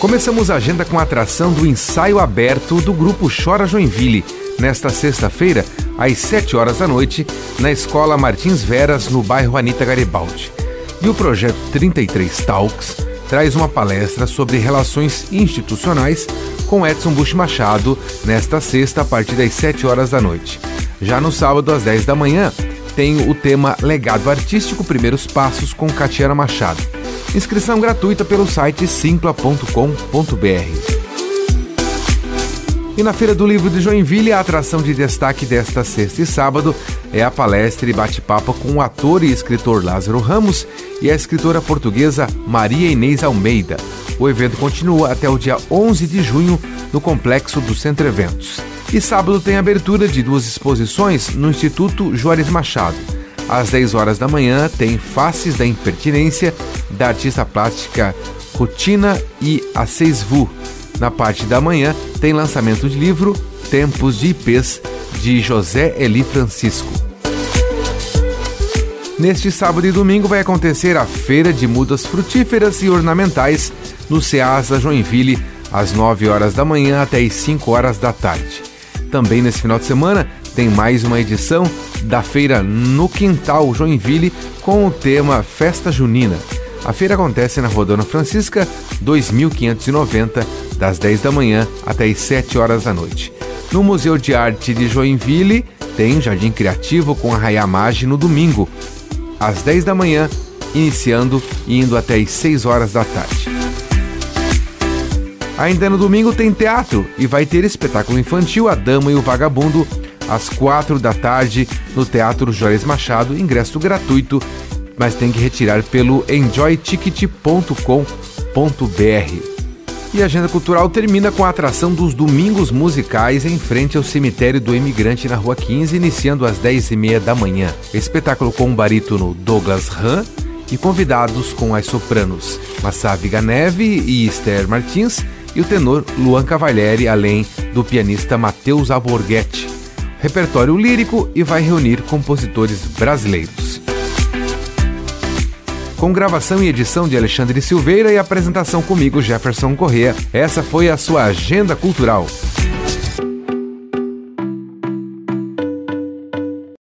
Começamos a agenda com a atração do ensaio aberto do grupo Chora Joinville, nesta sexta-feira, às 7 horas da noite, na Escola Martins Veras, no bairro Anita Garibaldi. E o projeto 33 Talks traz uma palestra sobre relações institucionais com Edson Bush Machado nesta sexta a partir das 7 horas da noite. Já no sábado às 10 da manhã, tem o tema Legado Artístico Primeiros Passos com Catiana Machado. Inscrição gratuita pelo site simpla.com.br. E na Feira do Livro de Joinville, a atração de destaque desta sexta e sábado é a palestra e bate-papo com o ator e escritor Lázaro Ramos e a escritora portuguesa Maria Inês Almeida. O evento continua até o dia 11 de junho no complexo do Centro Eventos. E sábado tem abertura de duas exposições no Instituto Juarez Machado. Às 10 horas da manhã tem Faces da Impertinência da artista plástica Rotina e a Vu. Na parte da manhã tem lançamento de livro Tempos de IPs de José Eli Francisco. Neste sábado e domingo vai acontecer a Feira de Mudas Frutíferas e Ornamentais no Ceasa Joinville, às 9 horas da manhã até as 5 horas da tarde. Também nesse final de semana tem mais uma edição da feira no Quintal Joinville com o tema Festa Junina. A feira acontece na Rodona Francisca 2590, das 10 da manhã até as 7 horas da noite. No Museu de Arte de Joinville tem Jardim Criativo com Arraiá Mage no domingo, às 10 da manhã, iniciando e indo até as 6 horas da tarde. Ainda no domingo tem teatro e vai ter espetáculo infantil A Dama e o Vagabundo às 4 da tarde no Teatro Juarez Machado, ingresso gratuito mas tem que retirar pelo enjoyticket.com.br. E a agenda cultural termina com a atração dos Domingos Musicais em frente ao cemitério do Imigrante na Rua 15, iniciando às 10h30 da manhã. Espetáculo com o barítono Douglas Han e convidados com as sopranos Massaviga Neve e Esther Martins e o tenor Luan Cavalieri, além do pianista Matheus Alborguete. Repertório lírico e vai reunir compositores brasileiros com gravação e edição de Alexandre Silveira e apresentação comigo, Jefferson Corrêa. Essa foi a sua Agenda Cultural.